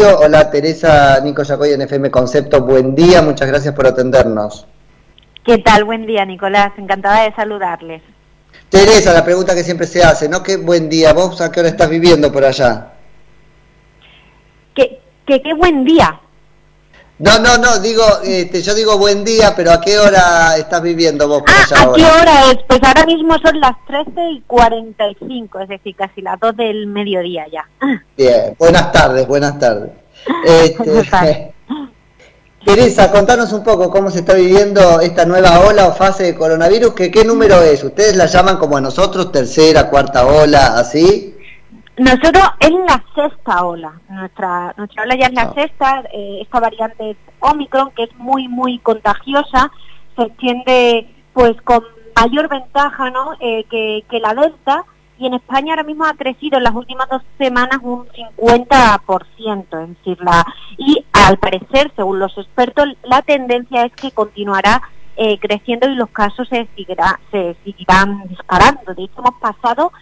Hola Teresa, Nico Yacoy en FM Concepto, buen día, muchas gracias por atendernos. ¿Qué tal? Buen día Nicolás, encantada de saludarles. Teresa, la pregunta que siempre se hace, ¿no? ¿Qué buen día? ¿Vos a qué hora estás viviendo por allá? ¿Qué, qué, qué buen día? No, no, no, digo, este, yo digo buen día, pero ¿a qué hora estás viviendo vos por ah, allá ¿a qué hora es? Pues ahora mismo son las 13 y 45, es decir, casi las 2 del mediodía ya. Bien, buenas tardes, buenas tardes. Este, Teresa, contanos un poco cómo se está viviendo esta nueva ola o fase de coronavirus, que qué número es. ¿Ustedes la llaman como a nosotros, tercera, cuarta ola, así? Nosotros es la sexta ola, nuestra, nuestra ola ya es la Ah. sexta, eh, esta variante Omicron, que es muy, muy contagiosa, se extiende pues con mayor ventaja ¿no? Eh, que, que la Delta, y en España ahora mismo ha crecido en las últimas dos semanas un 50%, es decir, la, y al parecer, según los expertos, la tendencia es que continuará eh, creciendo y los casos se, seguirá, se seguirán disparando. De hecho, hemos pasado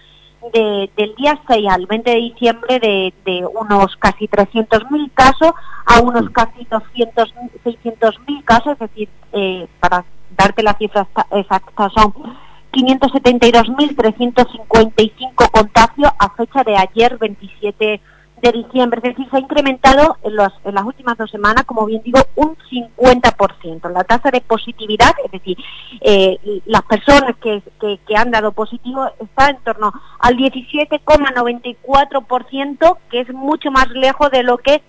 de- del día 6 al 20 de diciembre de, de unos casi 300.000 casos a unos casi 200, 600.000 casos, es decir, eh, para darte la cifra exa- exacta son 572.355 contagios a fecha de ayer 27 de diciembre, es decir, se ha incrementado en, los- en las últimas dos semanas, como bien digo, un 50%. La tasa de positividad, es decir, eh, las personas que han dado positivo está en torno al 17,94%, que es mucho más lejos de lo que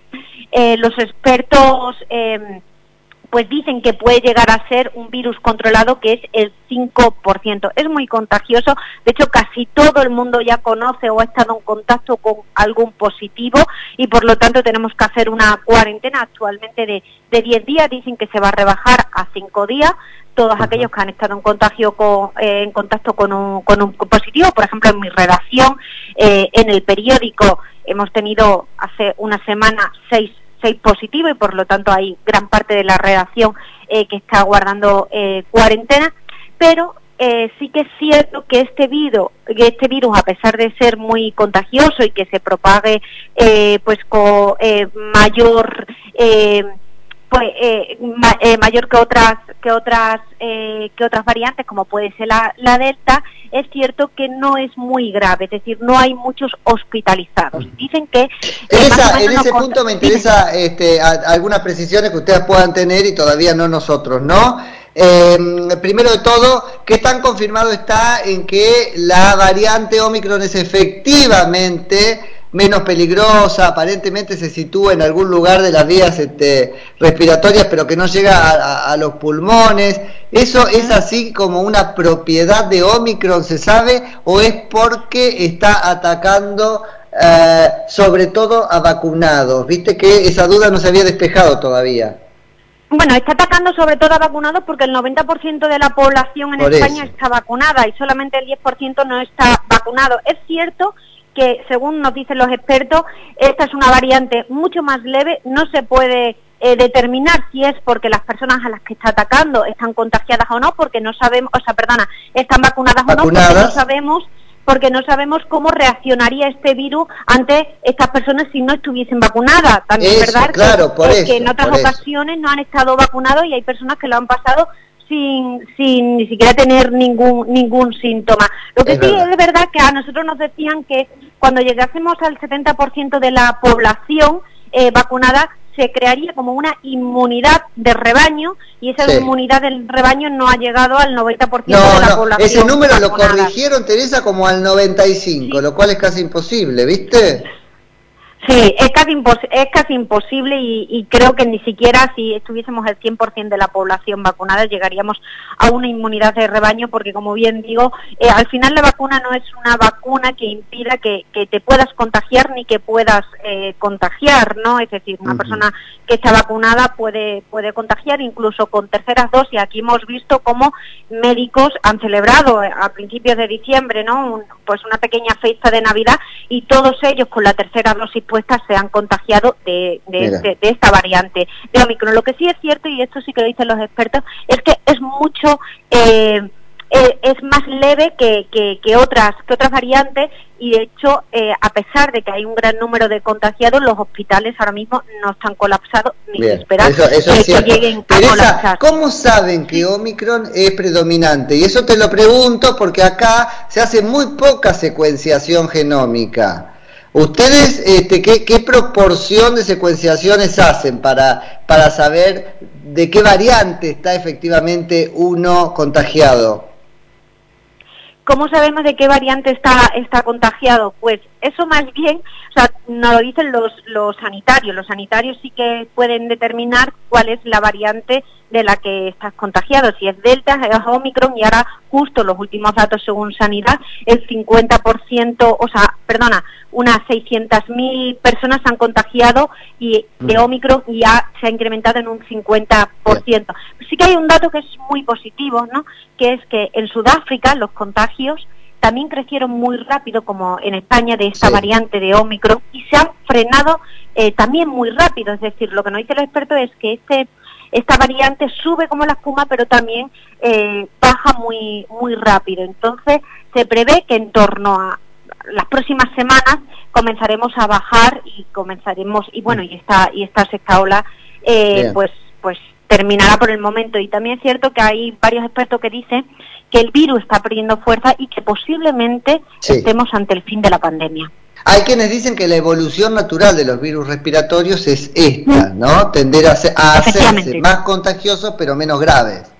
eh, los expertos eh, pues dicen que puede llegar a ser un virus controlado que es el 5%. Es muy contagioso, de hecho casi todo el mundo ya conoce o ha estado en contacto con algún positivo y por lo tanto tenemos que hacer una cuarentena actualmente de, de 10 días, dicen que se va a rebajar a 5 días. Todos aquellos que han estado en contagio con, eh, en contacto con un, con un positivo, por ejemplo en mi redacción, eh, en el periódico hemos tenido hace una semana seis seis positivos y por lo tanto hay gran parte de la redacción eh, que está guardando eh, cuarentena, pero eh, sí que es cierto que este virus, este virus, a pesar de ser muy contagioso y que se propague eh, pues con eh, mayor eh, pues eh, ma- eh, mayor que otras que otras eh, que otras variantes como puede ser la, la delta es cierto que no es muy grave es decir no hay muchos hospitalizados. Dicen que eh, Teresa, en nos ese punto me interesa este, a- algunas precisiones que ustedes puedan tener y todavía no nosotros, ¿no? Eh, primero de todo, ¿qué tan confirmado está en que la variante Omicron es efectivamente menos peligrosa, aparentemente se sitúa en algún lugar de las vías este, respiratorias, pero que no llega a, a- a los pulmones? ¿Eso es así como una propiedad de Omicron, se sabe, o es porque está atacando eh, sobre todo a vacunados? Viste que esa duda no se había despejado todavía. Bueno, está atacando sobre todo a vacunados porque el 90% de la población en Por España eso. está vacunada y solamente el 10% no está vacunado. Es cierto que, según nos dicen los expertos, esta es una variante mucho más leve, no se puede eh, determinar si es porque las personas a las que está atacando están contagiadas o no, porque no sabemos, o sea, perdona, están vacunadas, o no, porque no sabemos porque no sabemos cómo reaccionaría este virus ante estas personas si no estuviesen vacunadas. También es Eso, verdad que- claro, por es eso, que en otras eso. ocasiones no han estado vacunados y hay personas que lo han pasado sin, sin ni siquiera tener ningún ningún síntoma. Lo que Es sí verdad. es verdad que a nosotros nos decían que cuando llegásemos al 70% de la población eh, vacunada se crearía como una inmunidad de rebaño y esa Sí. inmunidad del rebaño no ha llegado al 90% de No, la no, población. ese número lo corrigieron, Teresa, como al 95, Sí. lo cual es casi imposible, ¿viste? Sí, es casi, impos- es casi imposible y, y creo que ni siquiera si estuviésemos el 100% de la población vacunada llegaríamos a una inmunidad de rebaño porque, como bien digo, eh, al final la vacuna no es una vacuna que impida que, que te puedas contagiar ni que puedas eh, contagiar, ¿no? Es decir, una persona que está vacunada puede, puede contagiar incluso con terceras dosis. Aquí hemos visto cómo médicos han celebrado eh, a principios de diciembre, ¿no? Un- pues una pequeña fiesta de Navidad y todos ellos con la tercera dosis puesta se han contagiado de, de, de- de esta variante de Omicron. Lo que sí es cierto, y esto sí que lo dicen los expertos, es que es mucho... eh, eh, es más leve que, que, otras que otras variantes y de hecho eh, a pesar de que hay un gran número de contagiados los hospitales ahora mismo no están colapsados ni se espera que, lleguen a colapsar. ¿Cómo saben que Omicron es predominante? Y eso te lo pregunto porque acá se hace muy poca secuenciación genómica. ¿Ustedes este, ¿qué, qué proporción de secuenciaciones hacen para, para saber de qué variante está efectivamente uno contagiado? ¿Cómo sabemos de qué variante está, está contagiado? Pues eso más bien, o sea, no lo dicen los, los sanitarios. Los sanitarios sí que pueden determinar cuál es la variante de la que estás contagiado. Si es Delta, es Omicron y ahora justo los últimos datos según Sanidad, el 50%, o sea, perdona, unas 600.000 personas se han contagiado y de mm. Omicron ya se ha incrementado en un 50%. Sí que hay un dato que es muy positivo, ¿no? Que es que en Sudáfrica los contagios también crecieron muy rápido, como en España, de esta variante de Omicron, y se han frenado eh, también muy rápido. Es decir, lo que nos dice el experto es que este, esta variante sube como la espuma, pero también eh, baja muy, muy rápido. Entonces, se prevé que en torno a las próximas semanas comenzaremos a bajar y comenzaremos, y bueno, y esta, y esta sexta ola, eh, pues, pues terminará por el momento. Y también es cierto que hay varios expertos que dicen que el virus está perdiendo fuerza y que posiblemente estemos ante el fin de la pandemia. Hay quienes dicen que la evolución natural de los virus respiratorios es esta, ¿no? Tender a, a hacerse más contagiosos pero menos graves.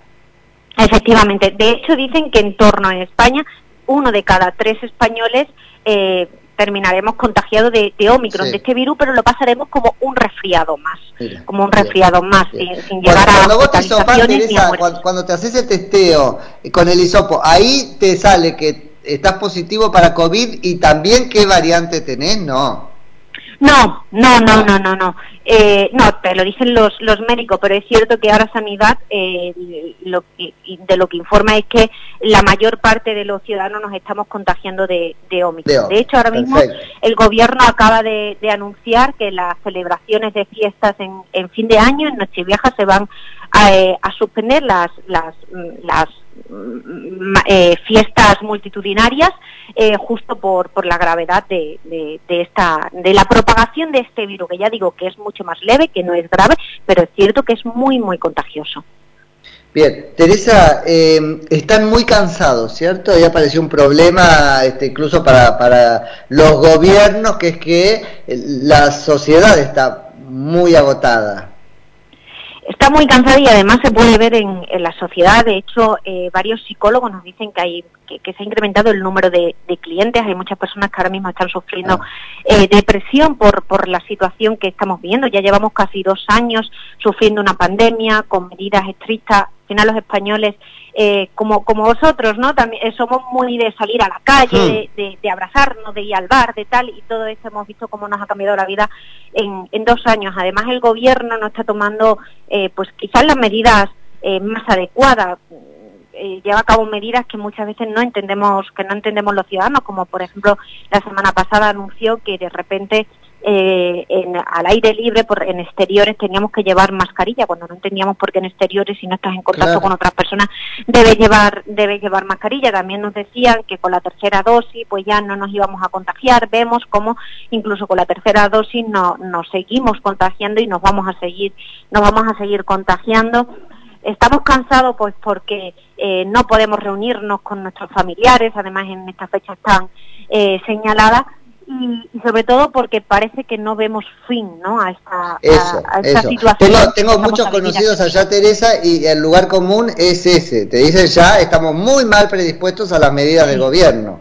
Efectivamente. De hecho, dicen que en torno a España, uno de cada tres españoles eh, terminaremos contagiados de, de Omicron, de este virus, pero lo pasaremos como un resfriado más, como un resfriado más, sin, llegar a vos cuando, cuando, te haces el testeo con el hisopo, ahí te sale que estás positivo para COVID y también qué variante tenés, ¿no? No, no, no, no, no, no. Eh, no, te lo dicen los, los médicos, pero es cierto que ahora Sanidad eh, lo de lo que informa es que la mayor parte de los ciudadanos nos estamos contagiando de, de Omicron. De, hecho, ahora mismo el gobierno acaba de, anunciar que las celebraciones de fiestas en, en fin de año, en Nochevieja, se van a, eh, a suspender las, las, las eh, fiestas multitudinarias eh, justo por, por la gravedad de, de, esta de la propagación de este virus que ya digo que es mucho más leve que no es grave pero es cierto que es muy muy contagioso Bien, Teresa, eh, están muy cansados, ¿cierto? Ya apareció un problema este, incluso para, para los gobiernos, que es que la sociedad está muy agotada está muy cansada y además se puede ver en, la sociedad. De hecho, eh, varios psicólogos nos dicen que hay que, se ha incrementado el número de, clientes. Hay muchas personas que ahora mismo están sufriendo eh, depresión por, por la situación que estamos viendo. Ya llevamos casi dos años sufriendo una pandemia con medidas estrictas. Al final los españoles eh, como, como vosotros, ¿no? También eh, somos muy de salir a la calle, hmm. de, abrazarnos, de ir al bar, de tal, y todo eso hemos visto cómo nos ha cambiado la vida en, en dos años. Además, el gobierno no está tomando, eh, pues quizás las medidas más adecuadas. lleva a cabo medidas que muchas veces no entendemos, que no entendemos los ciudadanos, como por ejemplo la semana pasada anunció que de repente eh, en, al aire libre, por, en exteriores, teníamos que llevar mascarilla, cuando no entendíamos por qué en exteriores, si no estás en contacto con otras personas, debes llevar, debes llevar mascarilla. También nos decían que con la tercera dosis, pues ya no nos íbamos a contagiar. Vemos cómo incluso con la tercera dosis no, nos seguimos contagiando y nos vamos a seguir, nos vamos a seguir contagiando. Estamos cansados pues porque eh, no podemos reunirnos con nuestros familiares, además en estas fechas tan eh, señaladas, y, sobre todo porque parece que no vemos fin ¿no? a esta, situación. Tengo, muchos conocidos allá, Teresa, y el lugar común es ese. Te dicen ya, estamos muy mal predispuestos a las medidas del gobierno.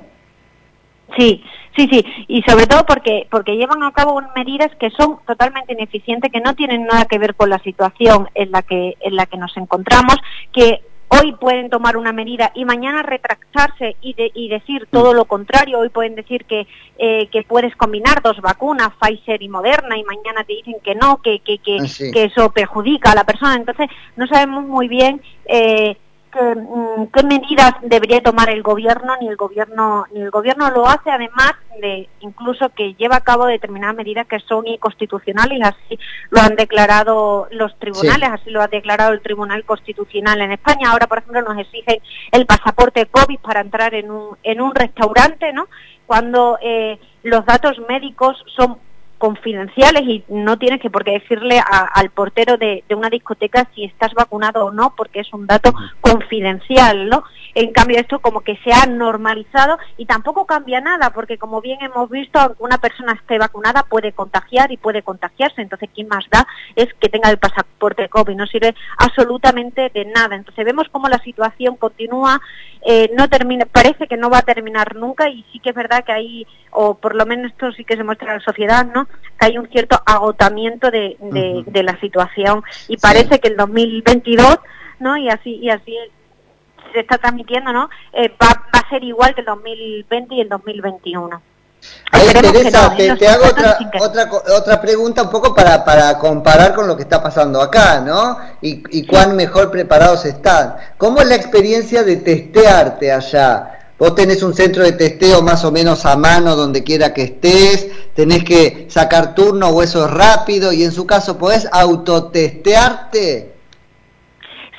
Sí, sí, sí, y sobre todo porque porque llevan a cabo medidas que son totalmente ineficientes, que no tienen nada que ver con la situación en la que en la que nos encontramos, que hoy pueden tomar una medida y mañana retractarse y, y decir todo lo contrario. Hoy pueden decir que, eh, que puedes combinar dos vacunas, Pfizer y Moderna, y mañana te dicen que no, que, que, que, ah, eso perjudica a la persona. Entonces, no sabemos muy bien eh, Mm, qué medidas debería tomar el gobierno ni el gobierno ni el gobierno lo hace además de incluso que lleva a cabo determinadas medidas que son inconstitucionales así lo han declarado los tribunales así lo ha declarado el Tribunal Constitucional en España. Ahora por ejemplo nos exigen el pasaporte COVID para entrar en un en un restaurante no cuando eh, los datos médicos son confidenciales y no tienes que por qué decirle al portero de, una discoteca si estás vacunado o no, porque es un dato confidencial, ¿no? En cambio, esto como que se ha normalizado y tampoco cambia nada, porque como bien hemos visto, aunque una persona esté vacunada puede contagiar y puede contagiarse, entonces ¿quién más da es que tenga el pasaporte COVID, no sirve absolutamente de nada. Entonces vemos cómo la situación continúa, eh, no termina, parece que no va a terminar nunca y sí que es verdad que hay, o por lo menos esto sí que se muestra en la sociedad, ¿no? Que hay un cierto agotamiento de, de, la situación y parece que el 2022 no y así y así se está transmitiendo no eh, va, va, a ser igual que el 2020 y el 2021 Ahí, Teresa, te, te, hago otra, otra, otra pregunta un poco para, para comparar con lo que está pasando acá, ¿no? Y, y cuán mejor preparados están. ¿Cómo es la experiencia de testearte allá? Vos tenés un centro de testeo más o menos a mano donde quiera que estés, tenés que sacar turno o eso es rápido y en su caso podés autotestearte.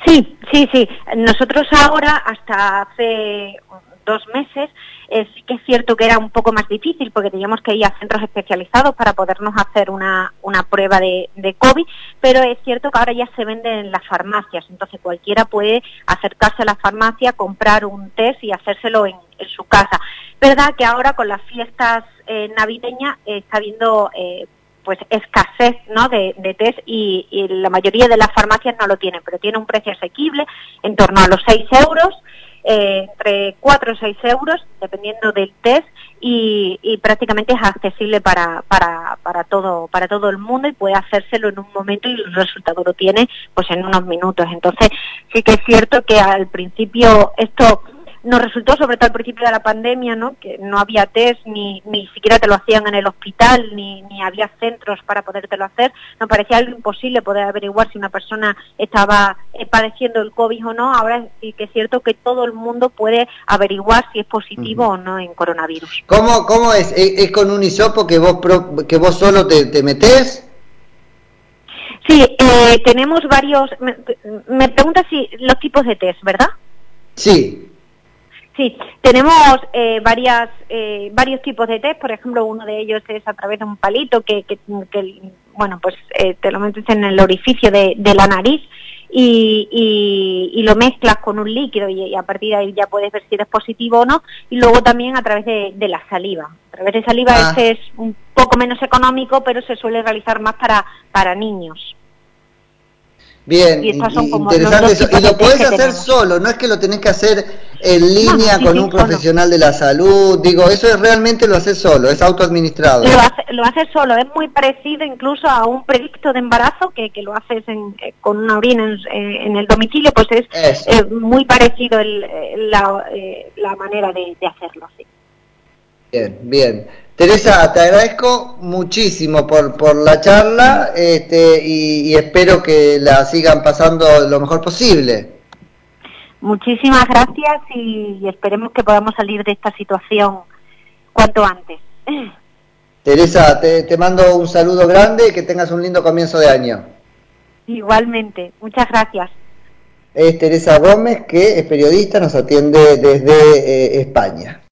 Sí, sí, sí. Nosotros ahora, hasta hace dos meses, eh, sí que es cierto que era un poco más difícil porque teníamos que ir a centros especializados para podernos hacer una, una prueba de, de, COVID, pero es cierto que ahora ya se vende en las farmacias, entonces cualquiera puede acercarse a la farmacia, comprar un test y hacérselo en, su casa. Verdad que ahora con las fiestas eh, navideñas está habiendo eh, pues escasez ¿no? de, de test y, y, la mayoría de las farmacias no lo tienen, pero tiene un precio asequible en torno a los 6 euros eh, entre 4 o 6 euros, dependiendo del test, y, prácticamente es accesible para, para, para, todo, para todo el mundo y puede hacérselo en un momento y el resultado lo tiene pues en unos minutos. Entonces, sí que es cierto que al principio esto nos resultó, sobre todo al principio de la pandemia, ¿no? que no había test, ni, ni siquiera te lo hacían en el hospital, ni, ni había centros para podértelo hacer. Nos parecía algo imposible poder averiguar si una persona estaba eh, padeciendo el COVID o no. Ahora sí que es cierto que todo el mundo puede averiguar si es positivo o no en coronavirus. ¿Cómo, cómo es? ¿Es, con un hisopo que vos, que vos solo te, te metés? Sí, eh, tenemos varios. Me, me preguntas si los tipos de test, ¿verdad? Sí. Sí, tenemos eh, varias, eh, varios tipos de test, por ejemplo, uno de ellos es a través de un palito que, que, bueno, pues eh, te lo metes en el orificio de, la nariz y, y, lo mezclas con un líquido y, a partir de ahí ya puedes ver si eres positivo o no, y luego también a través de, de la saliva. A través de saliva ah. ese es un poco menos económico, pero se suele realizar más para, para niños. Bien, interesante eso. Y lo podés hacer solo, no es que lo tenés que hacer en línea con un profesional de la salud. Digo, eso es realmente lo haces solo, es autoadministrado. Lo haces lo hace solo, es muy parecido incluso a un predicto de embarazo que, que lo haces en, eh, con una orina en, el domicilio, pues es muy parecido el, eh, la, eh, la manera de, de hacerlo. Sí. Bien, bien. Teresa, te agradezco muchísimo por, por la charla este, y, espero que la sigan pasando lo mejor posible. Muchísimas gracias y, esperemos que podamos salir de esta situación cuanto antes. Teresa, te, te mando un saludo grande y que tengas un lindo comienzo de año. Igualmente, muchas gracias. Es Teresa Gómez, que es periodista, nos atiende desde eh, España.